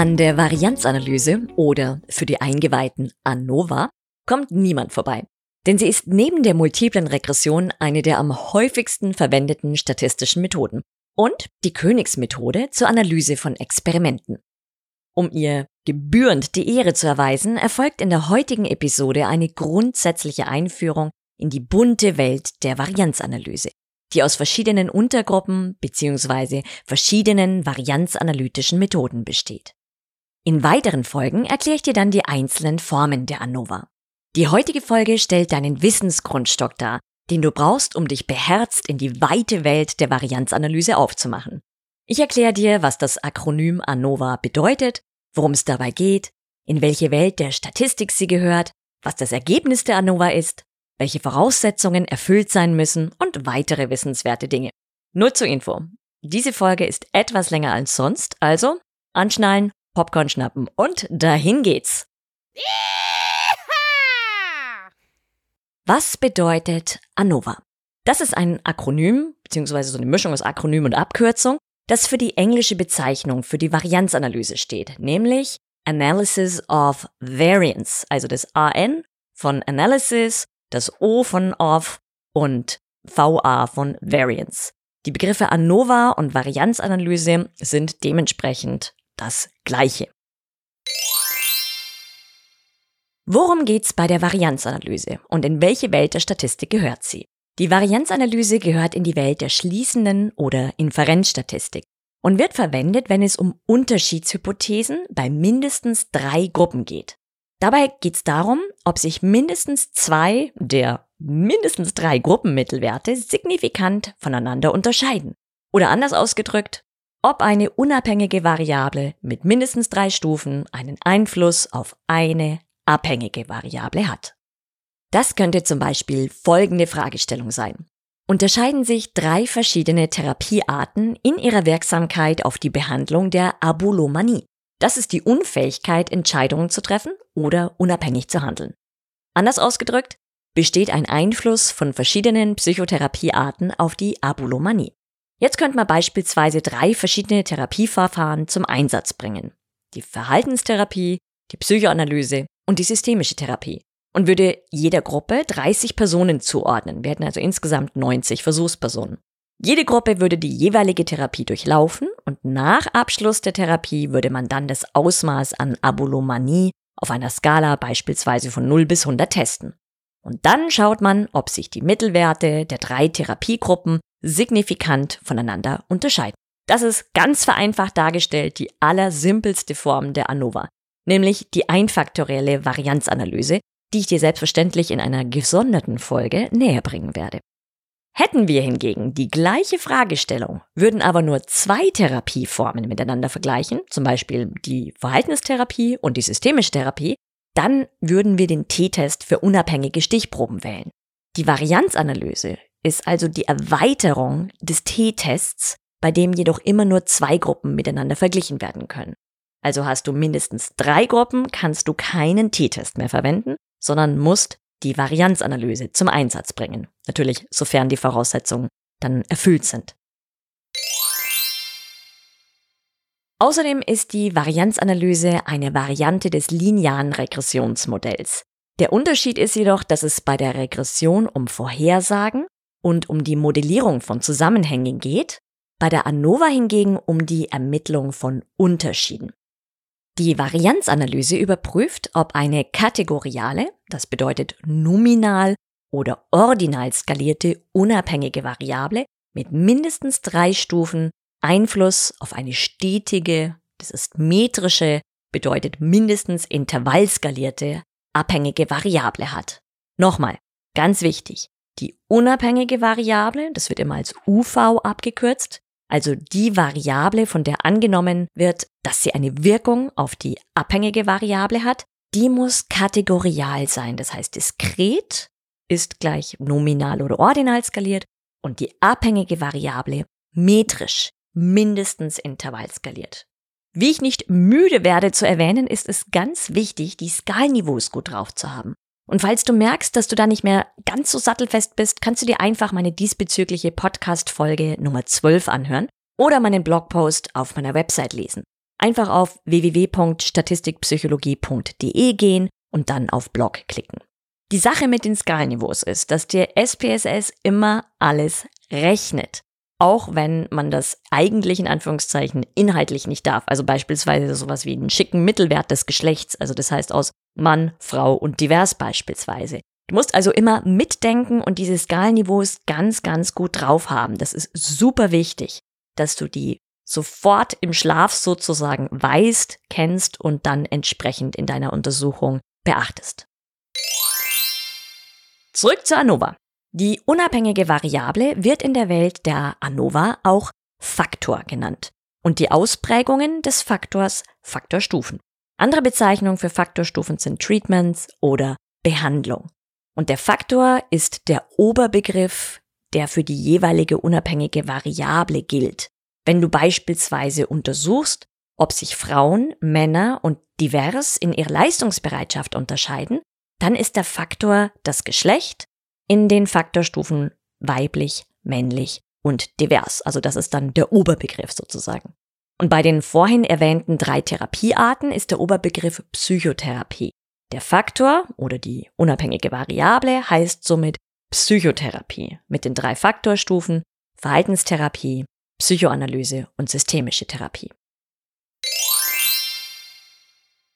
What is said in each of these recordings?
An der Varianzanalyse oder für die Eingeweihten ANOVA kommt niemand vorbei. Denn sie ist neben der multiplen Regression eine der am häufigsten verwendeten statistischen Methoden und die Königsmethode zur Analyse von Experimenten. Um ihr gebührend die Ehre zu erweisen, erfolgt in der heutigen Episode eine grundsätzliche Einführung in die bunte Welt der Varianzanalyse, die aus verschiedenen Untergruppen bzw. verschiedenen varianzanalytischen Methoden besteht. In weiteren Folgen erkläre ich dir dann die einzelnen Formen der ANOVA. Die heutige Folge stellt deinen Wissensgrundstock dar, den du brauchst, um dich beherzt in die weite Welt der Varianzanalyse aufzumachen. Ich erkläre dir, was das Akronym ANOVA bedeutet, worum es dabei geht, in welche Welt der Statistik sie gehört, was das Ergebnis der ANOVA ist, welche Voraussetzungen erfüllt sein müssen und weitere wissenswerte Dinge. Nur zur Info. Diese Folge ist etwas länger als sonst, also anschnallen Popcorn schnappen und dahin geht's. Was bedeutet ANOVA? Das ist ein Akronym, beziehungsweise so eine Mischung aus Akronym und Abkürzung, das für die englische Bezeichnung für die Varianzanalyse steht, nämlich Analysis of Variance, also das AN von Analysis, das O von of und VA von Variance. Die Begriffe ANOVA und Varianzanalyse sind dementsprechend das Gleiche. Worum geht's bei der Varianzanalyse und in welche Welt der Statistik gehört sie? Die Varianzanalyse gehört in die Welt der schließenden oder Inferenzstatistik und wird verwendet, wenn es um Unterschiedshypothesen bei mindestens drei Gruppen geht. Dabei geht es darum, ob sich mindestens zwei der mindestens drei Gruppenmittelwerte signifikant voneinander unterscheiden. Oder anders ausgedrückt, ob eine unabhängige Variable mit mindestens drei Stufen einen Einfluss auf eine abhängige Variable hat. Das könnte zum Beispiel folgende Fragestellung sein. Unterscheiden sich drei verschiedene Therapiearten in ihrer Wirksamkeit auf die Behandlung der Abulomanie? Das ist die Unfähigkeit, Entscheidungen zu treffen oder unabhängig zu handeln. Anders ausgedrückt, besteht ein Einfluss von verschiedenen Psychotherapiearten auf die Abulomanie. Jetzt könnte man beispielsweise drei verschiedene Therapieverfahren zum Einsatz bringen. Die Verhaltenstherapie, die Psychoanalyse und die systemische Therapie. Und würde jeder Gruppe 30 Personen zuordnen. Wir hätten also insgesamt 90 Versuchspersonen. Jede Gruppe würde die jeweilige Therapie durchlaufen und nach Abschluss der Therapie würde man dann das Ausmaß an Abulomanie auf einer Skala beispielsweise von 0 bis 100 testen. Und dann schaut man, ob sich die Mittelwerte der drei Therapiegruppen signifikant voneinander unterscheiden. Das ist ganz vereinfacht dargestellt die allersimpelste Form der ANOVA, nämlich die einfaktorielle Varianzanalyse, die ich dir selbstverständlich in einer gesonderten Folge näher bringen werde. Hätten wir hingegen die gleiche Fragestellung, würden aber nur zwei Therapieformen miteinander vergleichen, zum Beispiel die Verhaltenstherapie und die systemische Therapie, dann würden wir den T-Test für unabhängige Stichproben wählen. Die Varianzanalyse ist also die Erweiterung des T-Tests, bei dem jedoch immer nur zwei Gruppen miteinander verglichen werden können. Also hast du mindestens drei Gruppen, kannst du keinen T-Test mehr verwenden, sondern musst die Varianzanalyse zum Einsatz bringen. Natürlich, sofern die Voraussetzungen dann erfüllt sind. Außerdem ist die Varianzanalyse eine Variante des linearen Regressionsmodells. Der Unterschied ist jedoch, dass es bei der Regression um Vorhersagen und um die Modellierung von Zusammenhängen geht, bei der ANOVA hingegen um die Ermittlung von Unterschieden. Die Varianzanalyse überprüft, ob eine kategoriale, das bedeutet nominal oder ordinal skalierte unabhängige Variable mit mindestens drei Stufen Einfluss auf eine stetige, das ist metrische, bedeutet mindestens intervallskalierte, abhängige Variable hat. Nochmal, ganz wichtig, die unabhängige Variable, das wird immer als UV abgekürzt, also die Variable, von der angenommen wird, dass sie eine Wirkung auf die abhängige Variable hat, die muss kategorial sein. Das heißt, diskret ist gleich nominal oder ordinal skaliert und die abhängige Variable metrisch, mindestens intervall skaliert. Wie ich nicht müde werde zu erwähnen, ist es ganz wichtig, die Skalniveaus gut drauf zu haben. Und falls du merkst, dass du da nicht mehr ganz so sattelfest bist, kannst du dir einfach meine diesbezügliche Podcast-Folge Nummer 12 anhören oder meinen Blogpost auf meiner Website lesen. Einfach auf www.statistikpsychologie.de gehen und dann auf Blog klicken. Die Sache mit den Skalniveaus ist, dass dir SPSS immer alles rechnet auch wenn man das eigentlich in Anführungszeichen inhaltlich nicht darf. Also beispielsweise sowas wie einen schicken Mittelwert des Geschlechts, also das heißt aus Mann, Frau und divers beispielsweise. Du musst also immer mitdenken und diese Skalenniveaus ganz, ganz gut drauf haben. Das ist super wichtig, dass du die sofort im Schlaf sozusagen weißt, kennst und dann entsprechend in deiner Untersuchung beachtest. Zurück zur ANOVA. Die unabhängige Variable wird in der Welt der ANOVA auch Faktor genannt und die Ausprägungen des Faktors Faktorstufen. Andere Bezeichnungen für Faktorstufen sind Treatments oder Behandlung. Und der Faktor ist der Oberbegriff, der für die jeweilige unabhängige Variable gilt. Wenn du beispielsweise untersuchst, ob sich Frauen, Männer und divers in ihrer Leistungsbereitschaft unterscheiden, dann ist der Faktor das Geschlecht, in den Faktorstufen weiblich, männlich und divers. Also das ist dann der Oberbegriff sozusagen. Und bei den vorhin erwähnten drei Therapiearten ist der Oberbegriff Psychotherapie. Der Faktor oder die unabhängige Variable heißt somit Psychotherapie mit den drei Faktorstufen Verhaltenstherapie, Psychoanalyse und systemische Therapie.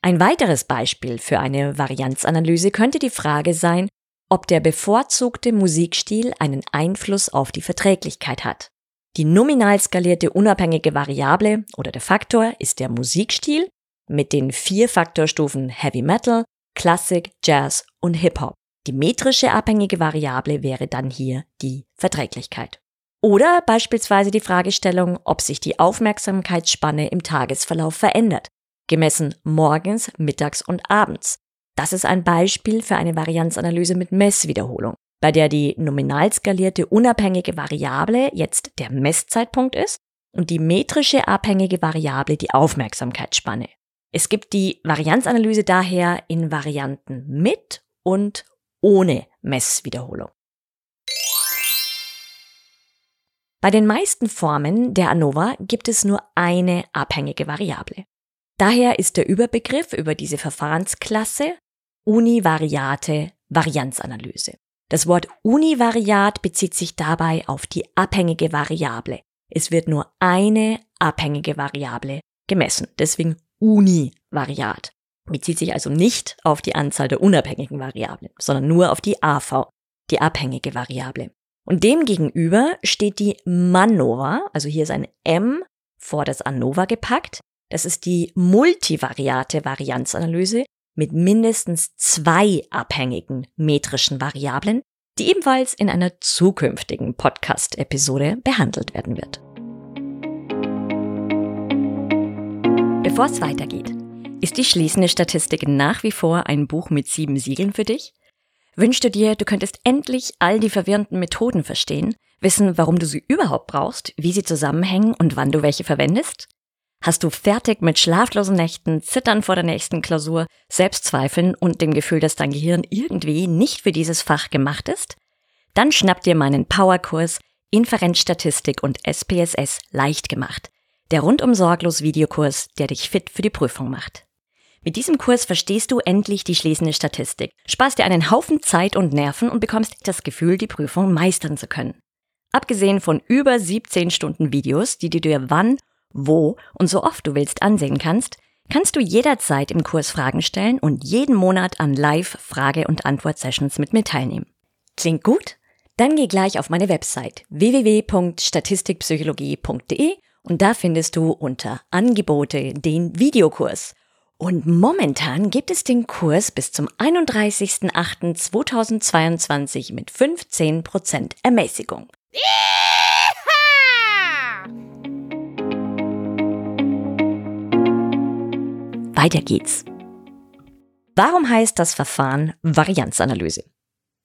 Ein weiteres Beispiel für eine Varianzanalyse könnte die Frage sein, ob der bevorzugte Musikstil einen Einfluss auf die Verträglichkeit hat. Die nominal skalierte unabhängige Variable oder der Faktor ist der Musikstil mit den vier Faktorstufen Heavy Metal, Classic, Jazz und Hip-Hop. Die metrische abhängige Variable wäre dann hier die Verträglichkeit. Oder beispielsweise die Fragestellung, ob sich die Aufmerksamkeitsspanne im Tagesverlauf verändert, gemessen morgens, mittags und abends. Das ist ein Beispiel für eine Varianzanalyse mit Messwiederholung, bei der die nominal skalierte unabhängige Variable jetzt der Messzeitpunkt ist und die metrische abhängige Variable die Aufmerksamkeitsspanne. Es gibt die Varianzanalyse daher in Varianten mit und ohne Messwiederholung. Bei den meisten Formen der ANOVA gibt es nur eine abhängige Variable. Daher ist der Überbegriff über diese Verfahrensklasse univariate Varianzanalyse. Das Wort univariat bezieht sich dabei auf die abhängige Variable. Es wird nur eine abhängige Variable gemessen, deswegen univariat. Bezieht sich also nicht auf die Anzahl der unabhängigen Variablen, sondern nur auf die AV, die abhängige Variable. Und demgegenüber steht die MANOVA, also hier ist ein M vor das ANOVA gepackt. Das ist die multivariate Varianzanalyse, mit mindestens zwei abhängigen metrischen Variablen, die ebenfalls in einer zukünftigen Podcast-Episode behandelt werden wird. Bevor es weitergeht, ist die schließende Statistik nach wie vor ein Buch mit sieben Siegeln für dich? Wünschst du dir, du könntest endlich all die verwirrenden Methoden verstehen, wissen, warum du sie überhaupt brauchst, wie sie zusammenhängen und wann du welche verwendest? Hast du fertig mit schlaflosen Nächten, Zittern vor der nächsten Klausur, Selbstzweifeln und dem Gefühl, dass dein Gehirn irgendwie nicht für dieses Fach gemacht ist? Dann schnapp dir meinen Powerkurs Inferenzstatistik und SPSS leicht gemacht. Der rundum sorglos Videokurs, der dich fit für die Prüfung macht. Mit diesem Kurs verstehst du endlich die schließende Statistik, sparst dir einen Haufen Zeit und Nerven und bekommst das Gefühl, die Prüfung meistern zu können. Abgesehen von über 17 Stunden Videos, die du dir wann wo und so oft du willst ansehen kannst, kannst du jederzeit im Kurs Fragen stellen und jeden Monat an Live-Frage- und Antwort-Sessions mit mir teilnehmen. Klingt gut? Dann geh gleich auf meine Website www.statistikpsychologie.de und da findest du unter Angebote den Videokurs. Und momentan gibt es den Kurs bis zum 31.08.2022 mit 15% Ermäßigung. Weiter geht's. Warum heißt das Verfahren Varianzanalyse?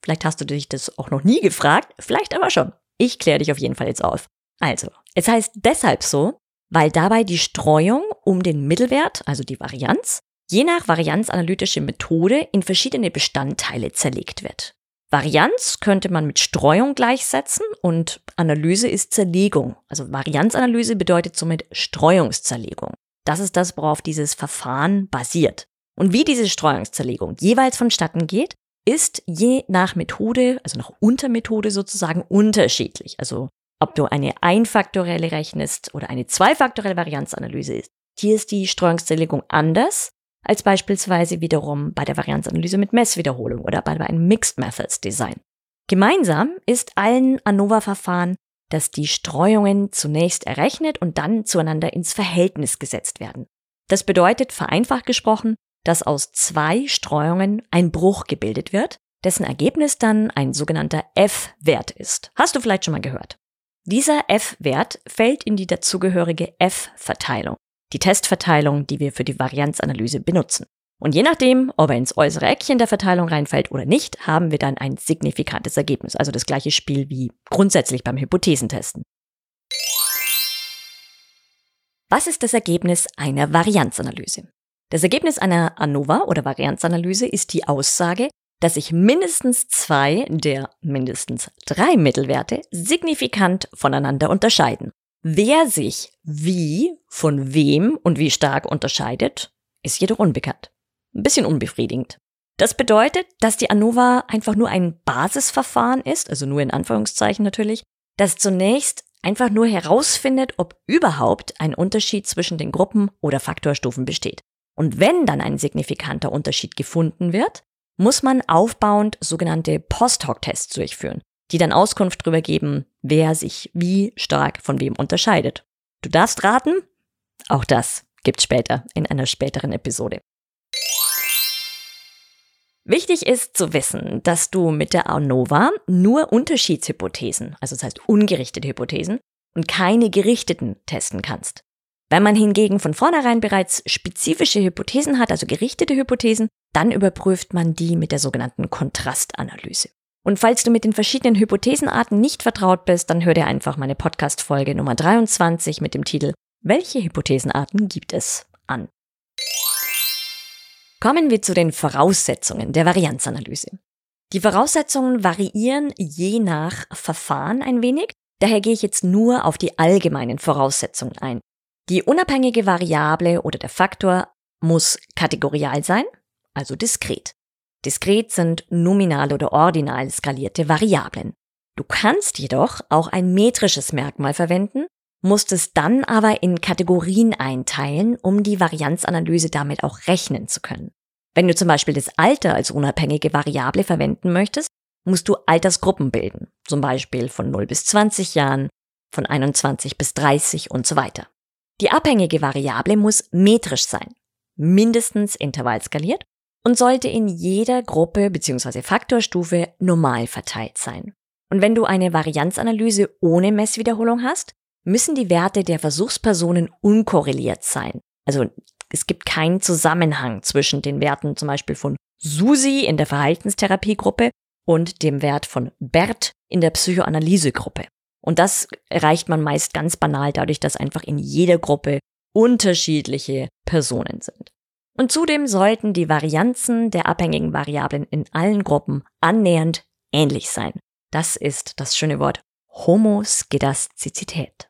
Vielleicht hast du dich das auch noch nie gefragt, vielleicht aber schon. Ich kläre dich auf jeden Fall jetzt auf. Also, es heißt deshalb so, weil dabei die Streuung um den Mittelwert, also die Varianz, je nach varianzanalytische Methode in verschiedene Bestandteile zerlegt wird. Varianz könnte man mit Streuung gleichsetzen und Analyse ist Zerlegung. Also Varianzanalyse bedeutet somit Streuungszerlegung. Das ist das, worauf dieses Verfahren basiert. Und wie diese Streuungszerlegung jeweils vonstatten geht, ist je nach Methode, also nach Untermethode sozusagen unterschiedlich. Also ob du eine einfaktorielle rechnest oder eine zweifaktorielle Varianzanalyse ist. Hier ist die Streuungszerlegung anders als beispielsweise wiederum bei der Varianzanalyse mit Messwiederholung oder bei einem Mixed Methods Design. Gemeinsam ist allen ANOVA-Verfahren, dass die Streuungen zunächst errechnet und dann zueinander ins Verhältnis gesetzt werden. Das bedeutet, vereinfacht gesprochen, dass aus zwei Streuungen ein Bruch gebildet wird, dessen Ergebnis dann ein sogenannter F-Wert ist. Hast du vielleicht schon mal gehört. Dieser F-Wert fällt in die dazugehörige F-Verteilung, die Testverteilung, die wir für die Varianzanalyse benutzen. Und je nachdem, ob er ins äußere Eckchen der Verteilung reinfällt oder nicht, haben wir dann ein signifikantes Ergebnis, also das gleiche Spiel wie grundsätzlich beim Hypothesentesten. Was ist das Ergebnis einer Varianzanalyse? Das Ergebnis einer ANOVA oder Varianzanalyse ist die Aussage, dass sich mindestens zwei der mindestens drei Mittelwerte signifikant voneinander unterscheiden. Wer sich wie, von wem und wie stark unterscheidet, ist jedoch unbekannt. Ein bisschen unbefriedigend. Das bedeutet, dass die ANOVA einfach nur ein Basisverfahren ist, also nur in Anführungszeichen natürlich, das zunächst einfach nur herausfindet, ob überhaupt ein Unterschied zwischen den Gruppen oder Faktorstufen besteht. Und wenn dann ein signifikanter Unterschied gefunden wird, muss man aufbauend sogenannte Post-Hoc-Tests durchführen, die dann Auskunft darüber geben, wer sich wie stark von wem unterscheidet. Du darfst raten? Auch das gibt's später in einer späteren Episode. Wichtig ist zu wissen, dass du mit der ANOVA nur Unterschiedshypothesen, also das heißt ungerichtete Hypothesen, und keine gerichteten testen kannst. Wenn man hingegen von vornherein bereits spezifische Hypothesen hat, also gerichtete Hypothesen, dann überprüft man die mit der sogenannten Kontrastanalyse. Und falls du mit den verschiedenen Hypothesenarten nicht vertraut bist, dann hör dir einfach meine Podcast-Folge Nummer 23 mit dem Titel Welche Hypothesenarten gibt es an? Kommen wir zu den Voraussetzungen der Varianzanalyse. Die Voraussetzungen variieren je nach Verfahren ein wenig, daher gehe ich jetzt nur auf die allgemeinen Voraussetzungen ein. Die unabhängige Variable oder der Faktor muss kategorial sein, also diskret. Diskret sind nominal oder ordinal skalierte Variablen. Du kannst jedoch auch ein metrisches Merkmal verwenden, musst es dann aber in Kategorien einteilen, um die Varianzanalyse damit auch rechnen zu können. Wenn du zum Beispiel das Alter als unabhängige Variable verwenden möchtest, musst du Altersgruppen bilden, zum Beispiel von 0 bis 20 Jahren, von 21 bis 30 und so weiter. Die abhängige Variable muss metrisch sein, mindestens intervallskaliert und sollte in jeder Gruppe bzw. Faktorstufe normal verteilt sein. Und wenn du eine Varianzanalyse ohne Messwiederholung hast, müssen die Werte der Versuchspersonen unkorreliert sein. Also es gibt keinen Zusammenhang zwischen den Werten zum Beispiel von Susi in der Verhaltenstherapiegruppe und dem Wert von Bert in der Psychoanalysegruppe. Und das erreicht man meist ganz banal dadurch, dass einfach in jeder Gruppe unterschiedliche Personen sind. Und zudem sollten die Varianzen der abhängigen Variablen in allen Gruppen annähernd ähnlich sein. Das ist das schöne Wort Homoskedastizität.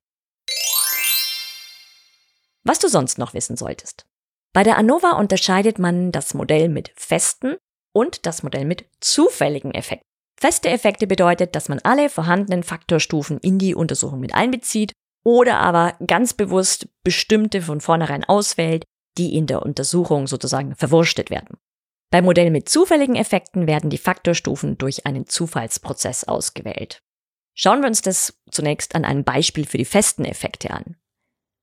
Was du sonst noch wissen solltest. Bei der ANOVA unterscheidet man das Modell mit festen und das Modell mit zufälligen Effekten. Feste Effekte bedeutet, dass man alle vorhandenen Faktorstufen in die Untersuchung mit einbezieht oder aber ganz bewusst bestimmte von vornherein auswählt, die in der Untersuchung sozusagen verwurstet werden. Bei Modellen mit zufälligen Effekten werden die Faktorstufen durch einen Zufallsprozess ausgewählt. Schauen wir uns das zunächst an einem Beispiel für die festen Effekte an.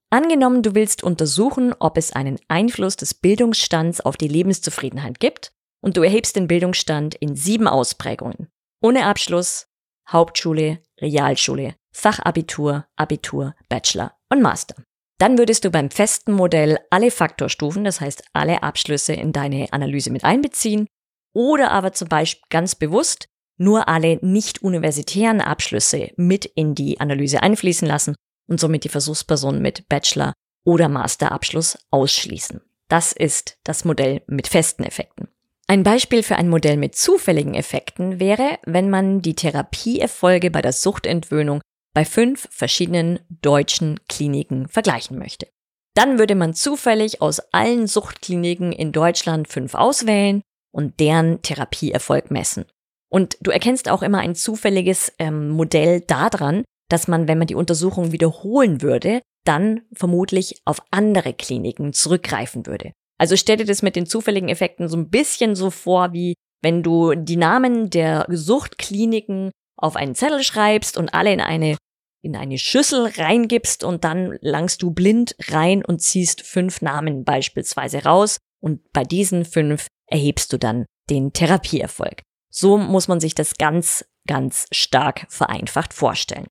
Angenommen, du willst untersuchen, ob es einen Einfluss des Bildungsstands auf die Lebenszufriedenheit gibt und du erhebst den Bildungsstand in sieben Ausprägungen. Ohne Abschluss, Hauptschule, Realschule, Fachabitur, Abitur, Bachelor und Master. Dann würdest du beim festen Modell alle Faktorstufen, das heißt alle Abschlüsse in deine Analyse mit einbeziehen oder aber zum Beispiel ganz bewusst nur alle nicht universitären Abschlüsse mit in die Analyse einfließen lassen und somit die Versuchsperson mit Bachelor- oder Masterabschluss ausschließen. Das ist das Modell mit festen Effekten. Ein Beispiel für ein Modell mit zufälligen Effekten wäre, wenn man die Therapieerfolge bei der Suchtentwöhnung bei fünf verschiedenen deutschen Kliniken vergleichen möchte. Dann würde man zufällig aus allen Suchtkliniken in Deutschland fünf auswählen und deren Therapieerfolg messen. Und du erkennst auch immer ein zufälliges ähm, Modell daran, dass man, wenn man die Untersuchung wiederholen würde, dann vermutlich auf andere Kliniken zurückgreifen würde. Also stell dir das mit den zufälligen Effekten so ein bisschen so vor, wie wenn du die Namen der Suchtkliniken auf einen Zettel schreibst und alle in eine in eine Schüssel reingibst und dann langst du blind rein und ziehst fünf Namen beispielsweise raus und bei diesen fünf erhebst du dann den Therapieerfolg. So muss man sich das ganz, ganz stark vereinfacht vorstellen.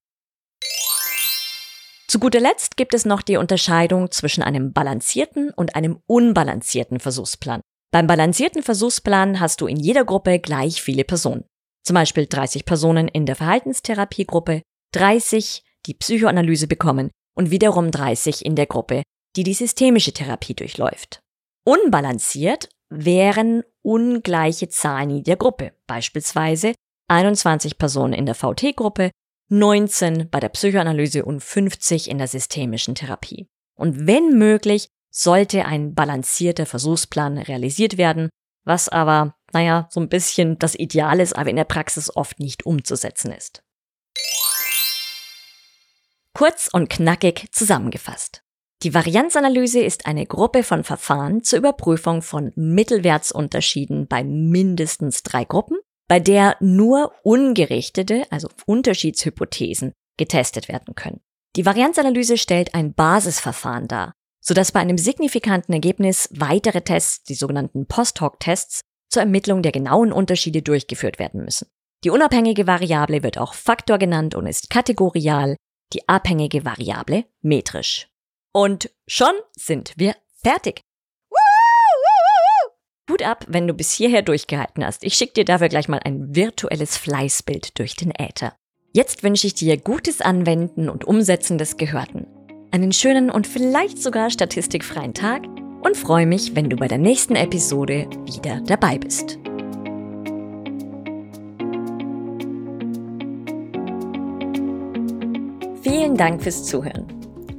Zu guter Letzt gibt es noch die Unterscheidung zwischen einem balancierten und einem unbalancierten Versuchsplan. Beim balancierten Versuchsplan hast du in jeder Gruppe gleich viele Personen. Zum Beispiel 30 Personen in der Verhaltenstherapiegruppe, 30, die Psychoanalyse bekommen und wiederum 30 in der Gruppe, die die systemische Therapie durchläuft. Unbalanciert wären ungleiche Zahlen in der Gruppe, beispielsweise 21 Personen in der VT-Gruppe, 19 bei der Psychoanalyse und 50 in der systemischen Therapie. Und wenn möglich, sollte ein balancierter Versuchsplan realisiert werden, was aber, naja, so ein bisschen das Ideal ist, aber in der Praxis oft nicht umzusetzen ist. Kurz und knackig zusammengefasst. Die Varianzanalyse ist eine Gruppe von Verfahren zur Überprüfung von Mittelwertsunterschieden bei mindestens drei Gruppen, bei der nur ungerichtete, also Unterschiedshypothesen, getestet werden können. Die Varianzanalyse stellt ein Basisverfahren dar, sodass bei einem signifikanten Ergebnis weitere Tests, die sogenannten Post-Hoc-Tests, zur Ermittlung der genauen Unterschiede durchgeführt werden müssen. Die unabhängige Variable wird auch Faktor genannt und ist kategorial, die abhängige Variable metrisch. Und schon sind wir fertig. Hut ab, wenn du bis hierher durchgehalten hast. Ich schicke dir dafür gleich mal ein virtuelles Fleißbild durch den Äther. Jetzt wünsche ich dir gutes Anwenden und Umsetzen des Gehörten. Einen schönen und vielleicht sogar statistikfreien Tag und freue mich, wenn du bei der nächsten Episode wieder dabei bist. Vielen Dank fürs Zuhören.